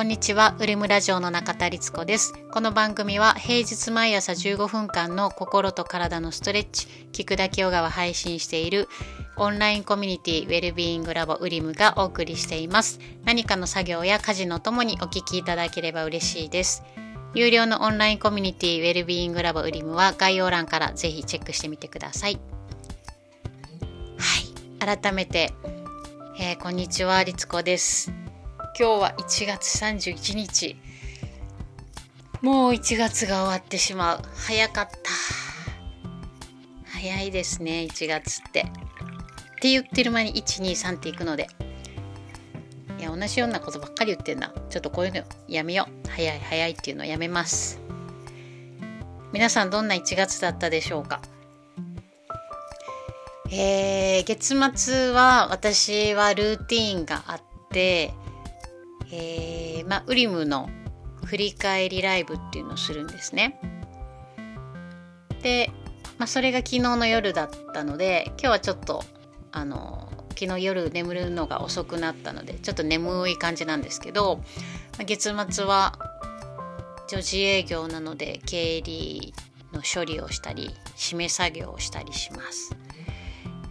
こんにちは、ウリムラジオの中田律子です。この番組は平日毎朝15分間の心と体のストレッチ、聞くだけヨガを配信しているオンラインコミュニティウェルビーイングラボウリムがお送りしています。何かの作業や家事のともにお聞きいただければ嬉しいです。有料のオンラインコミュニティウェルビーイングラボウリムは概要欄からぜひチェックしてみてください。はい、改めて、えー、こんにちは、律子です。今日は1月31日。もう1月が終わってしまう。早かった。早いですね1月って。って言ってる間に123っていくので。いや同じようなことばっかり言ってんなちょっとこういうのやめよう。早い早いっていうのやめます。皆さんどんな1月だったでしょうか？えー、月末は私はルーティーンがあってえー、まあ、ウリムの振り返りライブっていうのをするんですね。で、まあ、それが昨日の夜だったので今日はちょっとあの昨日夜眠るのが遅くなったのでちょっと眠い感じなんですけど、まあ、月末は女児営業なので経理の処理をしたり締め作業をしたりします。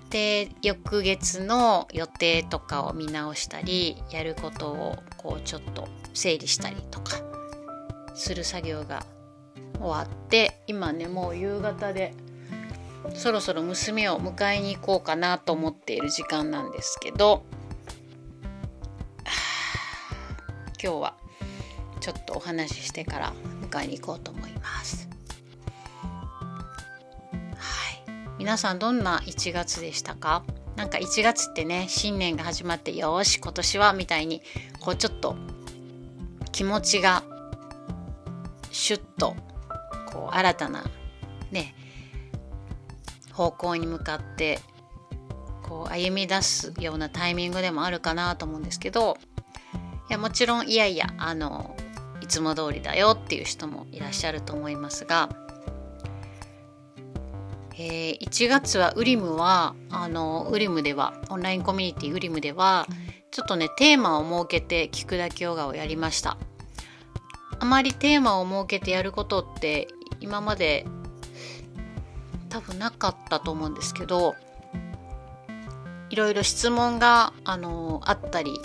で翌月の予定とかを見直したりやることをこうちょっと整理したりとかする作業が終わって今ねもう夕方でそろそろ娘を迎えに行こうかなと思っている時間なんですけど 今日はちょっとお話ししてから迎えに行こうと思います。皆さんどんな1月でしたか？なんか1月ってね新年が始まってよし今年はみたいにこうちょっと気持ちがシュッとこう新たなね方向に向かってこう歩み出すようなタイミングでもあるかなと思うんですけどいやもちろんいやいやあのいつも通りだよっていう人もいらっしゃると思いますがえー、1月はウリムはあのウリムではオンラインコミュニティウリムではちょっとねテーマを設けて聞くだけヨガをやりました。あまりテーマを設けてやることって今まで多分なかったと思うんですけどいろいろ質問があのあったり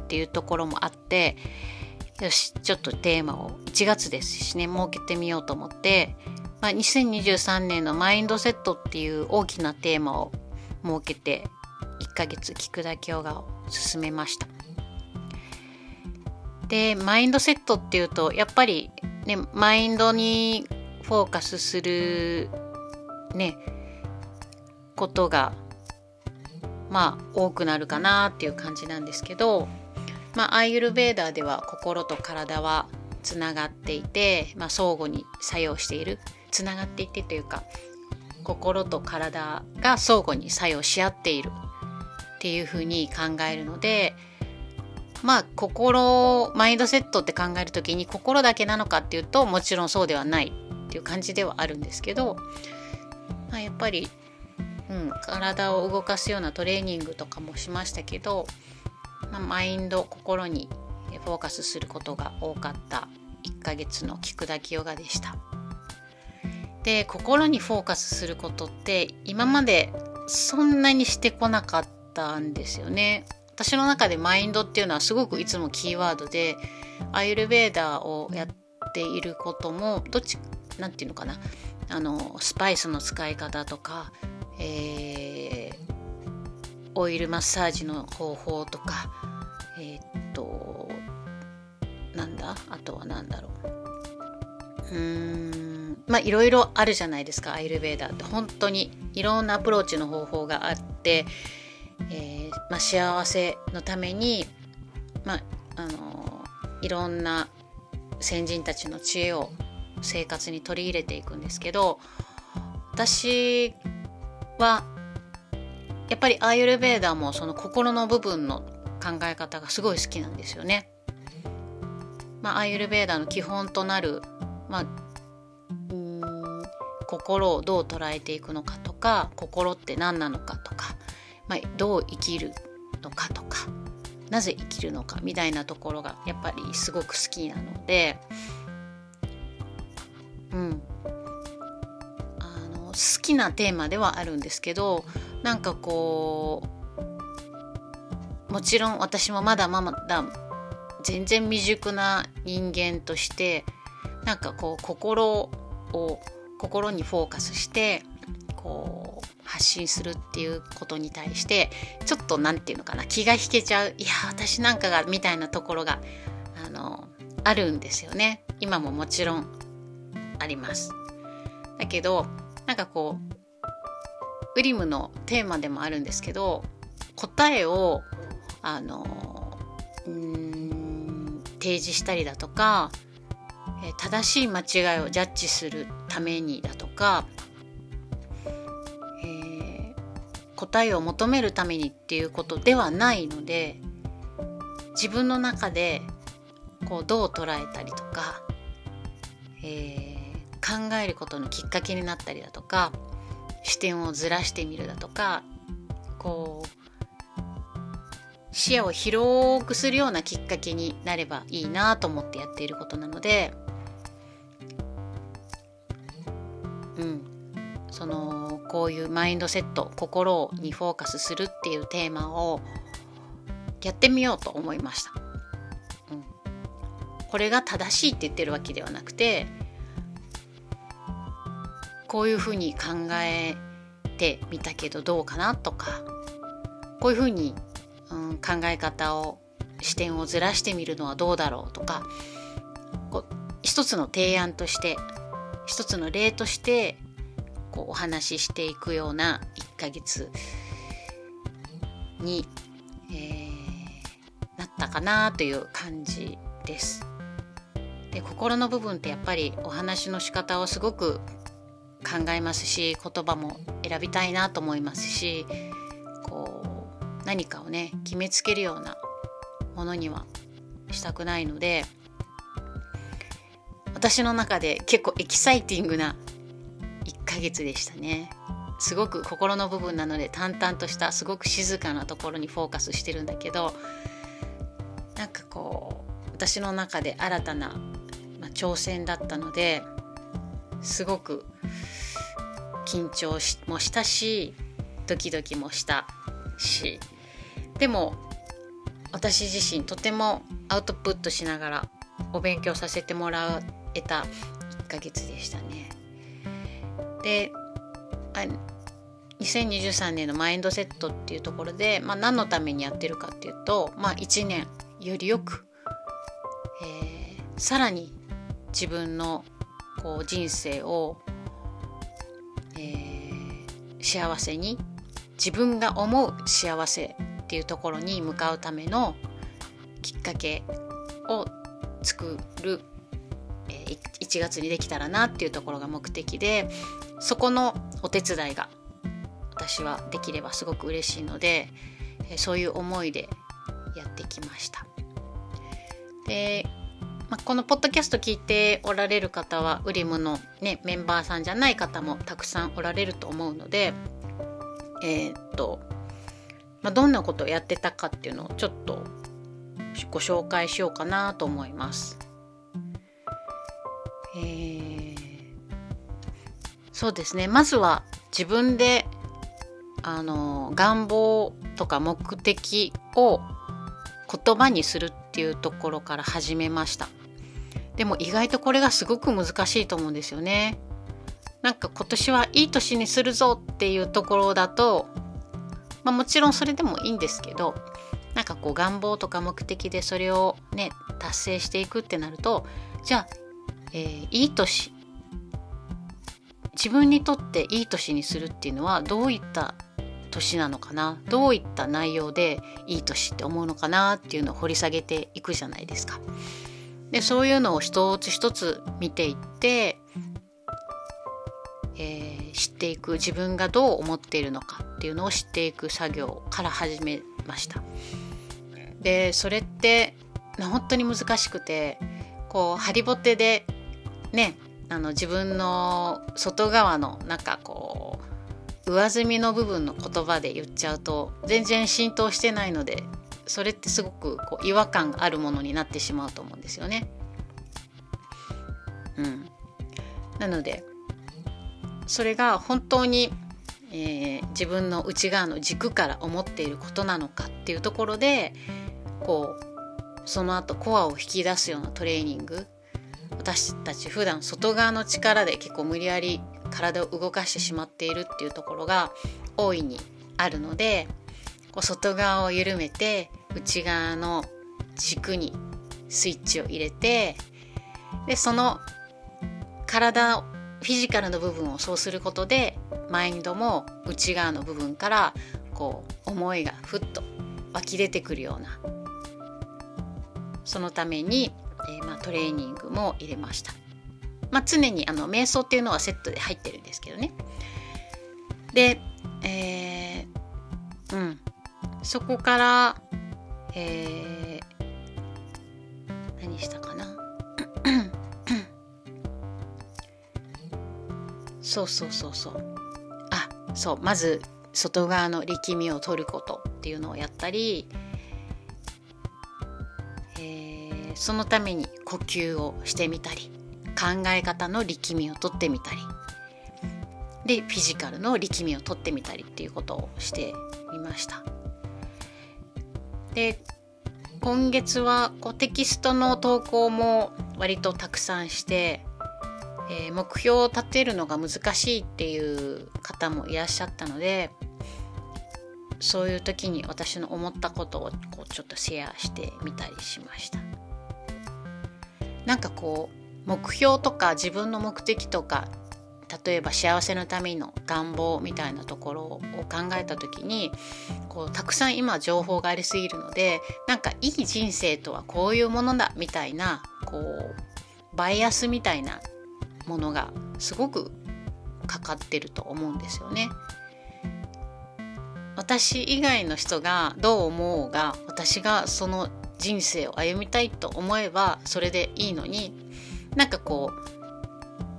っていうところもあってよしちょっとテーマを1月ですしね設けてみようと思ってまあ、2023年のマインドセットっていう大きなテーマを設けて1ヶ月聞くだけヨガを進めました。でマインドセットっていうとやっぱりねマインドにフォーカスするねことがまあ多くなるかなっていう感じなんですけどまあアイユルベーダーでは心と体はつながっていて、まあ、相互に作用しているつながっていってというか心と体が相互に作用し合っているっていうふうに考えるのでまあ心マインドセットって考える時に心だけなのかっていうともちろんそうではないっていう感じではあるんですけど、まあ、やっぱり、うん、体を動かすようなトレーニングとかもしましたけど、まあ、マインド心にフォーカスすることが多かった1ヶ月の聞くだけヨガでした。で心にフォーカスすることって今までそんなにしてこなかったんですよね。私の中でマインドっていうのはすごくいつもキーワードでアイルベーダーをやっていることもどっち何て言うのかな。あのスパイスの使い方とか、えー、オイルマッサージの方法とかえー、っとなんだ？あとは何だろう。うーん。まあいろいろあるじゃないですかアイルベーダーって本当にいろんなアプローチの方法があって、えー、まあ、幸せのために、まあ、あのいろんな先人たちの知恵を生活に取り入れていくんですけど私はやっぱりアイルベーダーもその心の部分の考え方がすごい好きなんですよね。まあ、アイルベーダーの基本となる、まあ、心をどう捉えていくのかとか心って何なのかとか、まあ、どう生きるのかとかなぜ生きるのかみたいなところがやっぱりすごく好きなのでうん。あの好きなテーマではあるんですけどなんかこうもちろん私もまだまだ全然未熟な人間としてなんかこう心を心にフォーカスしてこう発信するっていうことに対してちょっと何て言うのかな気が引けちゃういや私なんかがみたいなところがあのあるんですよね。今ももちろんあります。だけどなんかこうウリムのテーマでもあるんですけど答えをあのうん提示したりだとか正しい間違いをジャッジするためにだとかえ答えを求めるためにっていうことではないので自分の中でこうどう捉えたりとか、えー、考えることのきっかけになったりだとか視点をずらしてみるだとかこう視野を広くするようなきっかけになればいいなと思ってやっていることなのでうん。そのこういうマインドセット心にフォーカスするっていうテーマをやってみようと思いました、うん、これが正しいって言ってるわけではなくてこういうふうに考えてみたけどどうかなとかこういうふうに、うん、考え方を視点をずらしてみるのはどうだろうとか一つの提案として一つの例としてこうお話ししていくような1ヶ月に、えー、なったかなという感じです。で心の部分ってやっぱりお話の仕方をすごく考えますし言葉も選びたいなと思いますしこう何かをね決めつけるようなものにはしたくないので私の中で結構エキサイティングな1ヶ月でしたね。すごく心の部分なので淡々としたすごく静かなところにフォーカスしてるんだけどなんかこう私の中で新たな、まあ、挑戦だったのですごく緊張しもしたしドキドキもしたしでも私自身とてもアウトプットしながらお勉強させてもらえた1ヶ月でしたね。で2023年のマインドセットっていうところで、まあ、何のためにやってるかっていうと、まあ、1年よりよく、えー、さらに自分のこう人生を、えー、幸せに自分が思う幸せっていうところに向かうためのきっかけを作る、1月にできたらなっていうところが目的でそこのお手伝いが私はできればすごく嬉しいのでそういう思いでやってきました。で、まあ、このポッドキャスト聞いておられる方はウリムの、ね、メンバーさんじゃない方もたくさんおられると思うのでえー、っと、まあ、どんなことをやってたかっていうのをちょっとご紹介しようかなと思います。そうですね。まずは自分であの願望とか目的を言葉にするっていうところから始めました。でも意外とこれがすごく難しいと思うんですよね。なんか今年はいい年にするぞっていうところだと、まあ、もちろんそれでもいいんですけどなんかこう願望とか目的でそれをね達成していくってなるとじゃあ、えー、いい年自分にとっていい年にするっていうのはどういった年なのかな？どういった内容でいい年って思うのかなっていうのを掘り下げていくじゃないですか。でそういうのを一つ一つ見ていって、えー、知っていく自分がどう思っているのかっていうのを知っていく作業から始めました。でそれって本当に難しくてこうハリボテでねあの自分の外側のなんかこう上積みの部分の言葉で言っちゃうと全然浸透してないのでそれってすごくこう違和感があるものになってしまうと思うんですよね。うん、なのでそれが本当に、えー、自分の内側の軸から思っていることなのかっていうところでこうその後コアを引き出すようなトレーニング私たち普段外側の力で結構無理やり体を動かしてしまっているっていうところが大いにあるのでこう外側を緩めて内側の軸にスイッチを入れてでその体フィジカルの部分をそうすることでマインドも内側の部分からこう思いがふっと湧き出てくるようなそのために、えー、まあ、トレーニングも入れました。まあ、常にあの瞑想っていうのはセットで入ってるんですけどね。で、えー、うん、そこから、えー、何したかな そうそうそうそうあそうまず外側の力みを取ることっていうのをやったり、そのために呼吸をしてみたり考え方の力みを取ってみたりでフィジカルの力みを取ってみたりっていうことをしてみました。で今月はこうテキストの投稿も割とたくさんして、えー、目標を立てるのが難しいっていう方もいらっしゃったのでそういう時に私の思ったことをこうちょっとシェアしてみたりしましたなんかこう目標とか自分の目的とか例えば幸せのための願望みたいなところを考えた時にこうたくさん今情報がありすぎるのでなんかいい人生とはこういうものだみたいなこうバイアスみたいなものがすごくかかってると思うんですよね。私以外の人がどう思うが私がその人生を歩みたいと思えばそれでいいのになんかこう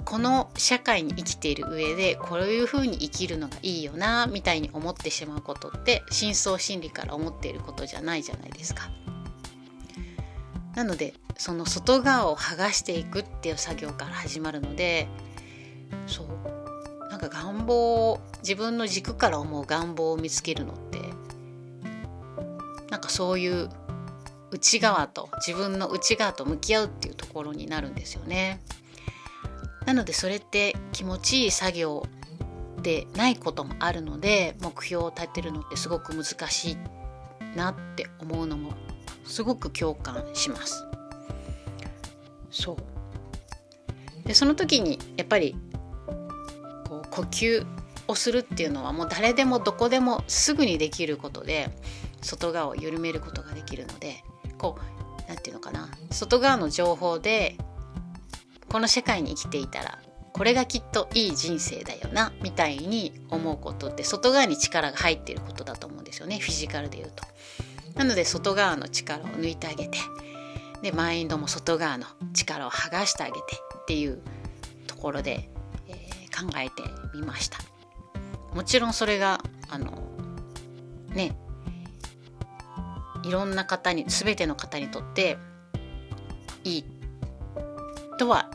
この社会に生きている上でこういうふうに生きるのがいいよなみたいに思ってしまうことって深層心理から思っていることじゃないじゃないですか。なのでその外側を剥がしていくっていう作業から始まるのでそうなんか願望を自分の軸から思う願望を見つけるのってなんかそういう内側と自分の内側と向き合うっていうところになるんですよね。なのでそれって気持ちいい作業でないこともあるので目標を立てるのってすごく難しいなって思うのもすごく共感します。そうでその時にやっぱりこう呼吸をするっていうのはもう誰でもどこでもすぐにできることで外側を緩めることができるのでこう何て言うのかな外側の情報でこの世界に生きていたらこれがきっといい人生だよなみたいに思うことって外側に力が入っていることだと思うんですよねフィジカルで言うと。なので外側の力を抜いてあげてでマインドも外側の力を剥がしてあげてっていうところで、えー、考えてみました。もちろんそれがあのねいろんな方に全ての方にとっていいとは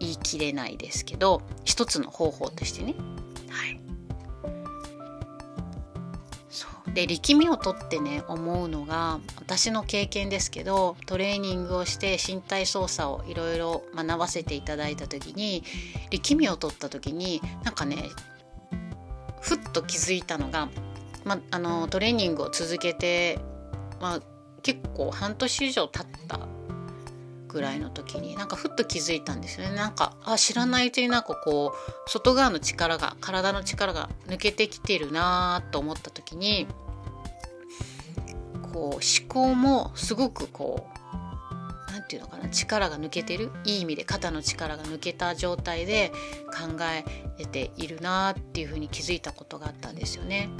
言い切れないですけど一つの方法としてね。はい、そうで力みをとってね思うのが私の経験ですけどトレーニングをして身体操作をいろいろ学ばせていただいた時に力みを取った時になんかねふっと気づいたのが、ま、あのトレーニングを続けて、まあ、結構半年以上経ったぐらいの時になんかふっと気づいたんですよねなんかあ知らないうちになんかこう外側の力が体の力が抜けてきてるなと思った時にこう思考もすごくこう何て言うのかな力が抜けてるいい意味で肩の力が抜けた状態で考えているなっていうふうに気づいたことがあったんですよね。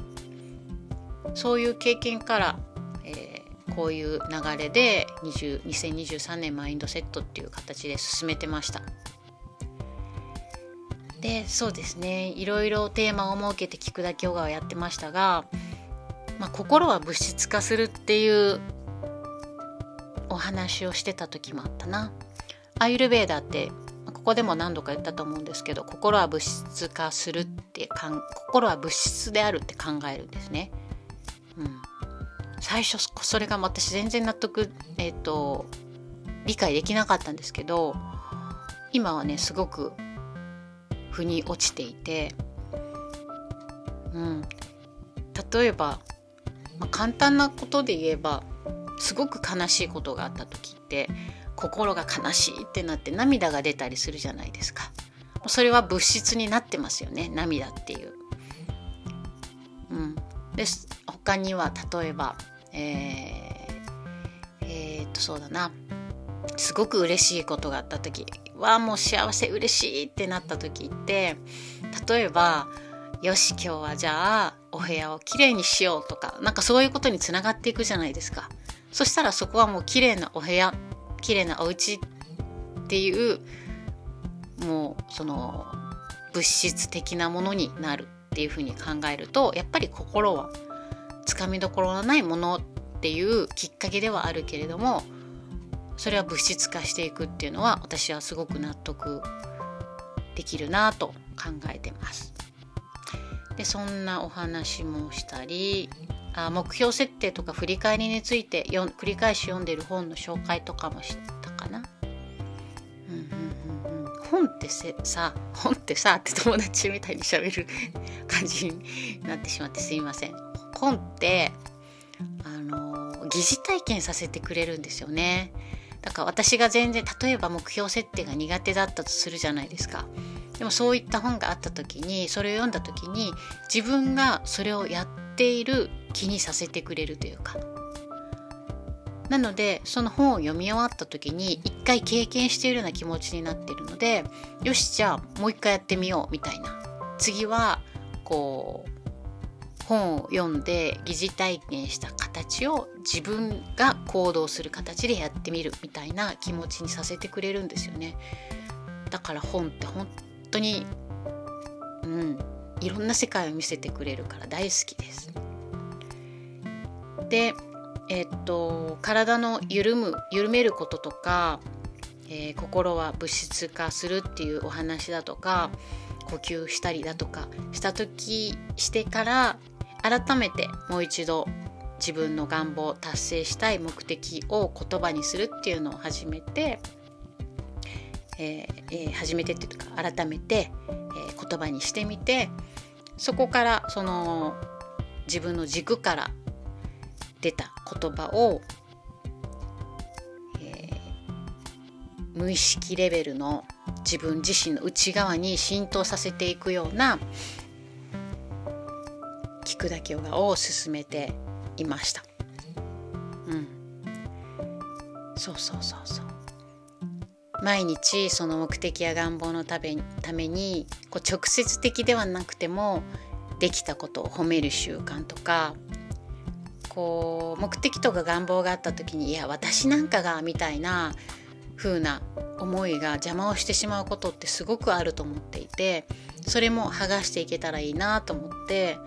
そういう経験から、えーこういう流れで2023年マインドセットっていう形で進めてました。でそうですねいろいろテーマを設けて聞くだけヨガをやってましたが、まあ、心は物質化するっていうお話をしてた時もあったな。アイルベーダーってここでも何度か言ったと思うんですけど心は物質化するってかん心は物質であるって考えるんですね。うん、最初それが私全然納得、えーと、理解できなかったんですけど今はねすごく腑に落ちていて、うん、例えば、まあ、簡単なことで言えばすごく悲しいことがあった時って心が悲しいってなって涙が出たりするじゃないですか。それは物質になってますよね涙っていう。うん、で他には例えばえー、えー、っとそうだなすごく嬉しいことがあった時はもう幸せ嬉しいってなった時って例えばよし今日はじゃあお部屋をきれいにしようとかなんかそういうことにつながっていくじゃないですか。そしたらそこはもう綺麗なお部屋綺麗なお家っていうもうその物質的なものになるっていうふうに考えるとやっぱり心はつかみどころのないものっていうきっかけではあるけれどもそれは物質化していくっていうのは私はすごく納得できるなと考えてます。でそんなお話もしたりあ目標設定とか振り返りについてよ繰り返し読んでる本の紹介とかもしたかな。うんうんうん、本ってせさ本ってさって友達みたいにしゃべる感じになってしまってすいません。本ってあの疑似体験させてくれるんですよね。だから私が全然例えば目標設定が苦手だったとするじゃないですか。でもそういった本があった時にそれを読んだ時に自分がそれをやっている気にさせてくれるというかなのでその本を読み終わった時に一回経験しているような気持ちになっているのでよしじゃあもう一回やってみようみたいな次はこう本を読んで疑似体験した形を自分が行動する形でやってみるみたいな気持ちにさせてくれるんですよね。だから本って本当にうんいろんな世界を見せてくれるから大好きです。でえっと体の緩む緩めることとか、えー、心は物質化するっていうお話だとか呼吸したりだとかした時してから改めてもう一度自分の願望達成したい目的を言葉にするっていうのを始めて、えーえー、始めてっていうか改めて、えー、言葉にしてみてそこからその自分の軸から出た言葉を、えー、無意識レベルの自分自身の内側に浸透させていくようなだけを進めていました。うん、そうそうそうそう毎日その目的や願望のためためにこう直接的ではなくてもできたことを褒める習慣とかこう目的とか願望があった時にいや私なんかがみたいな風な思いが邪魔をしてしまうことってすごくあると思っていてそれも剥がしていけたらいいなと思って、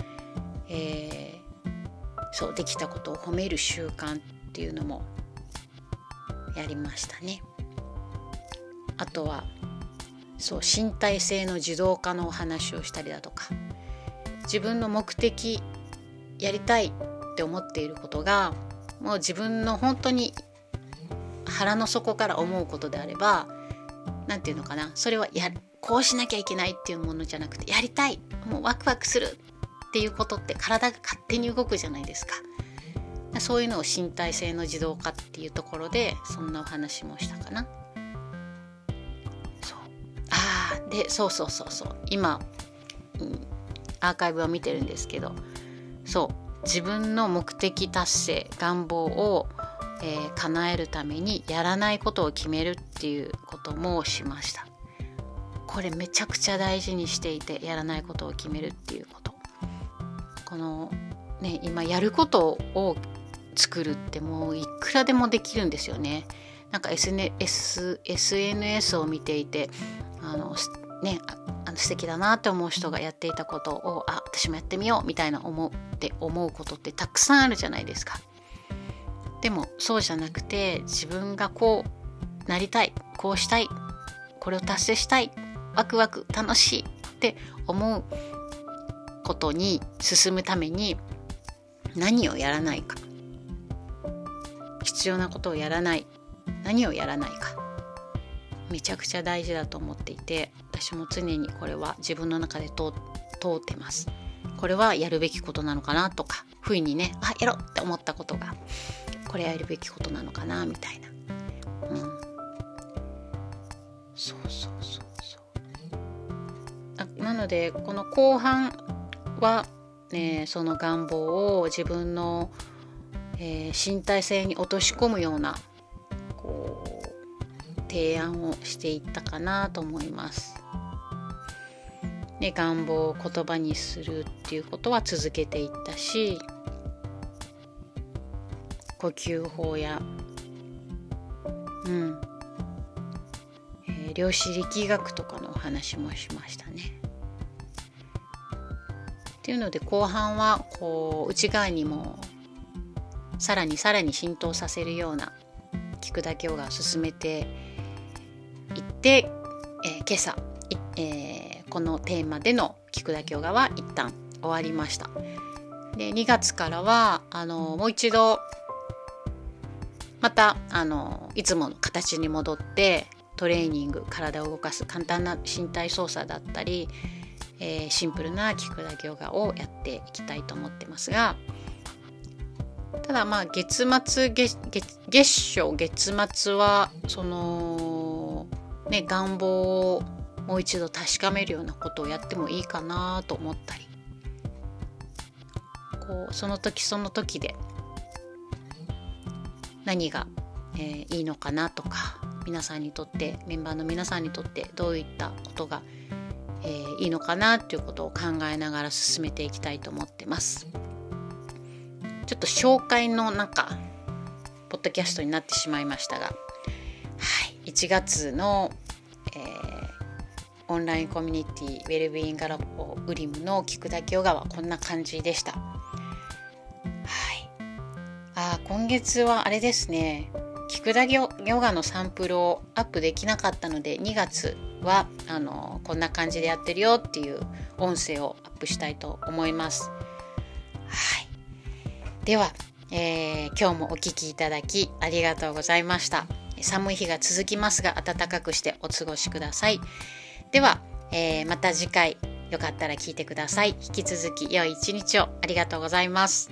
えー、そうできたことを褒める習慣っていうのもやりましたね。あとはそう身体性の自動化のお話をしたりだとか自分の目的やりたいって思っていることがもう自分の本当に腹の底から思うことであれば何て言うのかなそれはやこうしなきゃいけないっていうものじゃなくてやりたいもうワクワクするっていうことって体が勝手に動くじゃないですか。そういうのを身体性の自動化っていうところでそんなお話もしたかな。そう。ああでそうそうそうそう。今、うん、アーカイブは見てるんですけど。そう。自分の目的達成願望を、えー、叶えるためにやらないことを決めるっていうこともしました。これめちゃくちゃ大事にしていてやらないことを決めるっていうことこのね今やることを作るってもういくらでもできるんですよねなんか SNS, SNS を見ていてあのねあの素敵だなって思う人がやっていたことをあ私もやってみようみたいな思って思うことってたくさんあるじゃないですか。でもそうじゃなくて自分がこうなりたいこうしたいこれを達成したいワクワク楽しいって思うことに進むために何をやらないか。必要なことをやらない。何をやらないか。めちゃくちゃ大事だと思っていて私も常にこれは自分の中で通ってます。これはやるべきことなのかなとか不意にねあやろうって思ったことがこれやるべきことなのかなみたいな。うん。そうそうそうそう。なのでこの後半は、ね、その願望を自分の、えー、身体性に落とし込むようなこう提案をしていったかなと思います。で願望を言葉にするっていうことは続けていったし呼吸法やうん、えー、量子力学とかのお話もしましたね。っていうので後半はこう内側にもさらにさらに浸透させるような菊田京が進めていって、えー、今朝、えー、このテーマでの菊田京がは一旦終わりました。で2月からはあのもう一度またあのいつもの形に戻ってトレーニング体を動かす簡単な身体操作だったりえー、シンプルな菊田行画をやっていきたいと思ってますがただまあ月末月月初月末はそのね願望をもう一度確かめるようなことをやってもいいかなと思ったりこうその時その時で何が、えー、いいのかなとか皆さんにとってメンバーの皆さんにとってどういったことがえー、いいのかなっていうことを考えながら進めていきたいと思ってます。ちょっと紹介の中ポッドキャストになってしまいましたが、はい、1月の、えー、オンラインコミュニティウェルビーイングラボウリムの菊田ヨガはこんな感じでした。はい、あ今月はあれですね菊田ヨガのサンプルをアップできなかったので2月はあのこんな感じでやってるよっていう音声をアップしたいと思います。はい、では、えー、今日もお聴きいただきありがとうございました。寒い日が続きますが暖かくしてお過ごしください。では、えー、また次回よかったら聞いてください。引き続き良い一日をありがとうございます。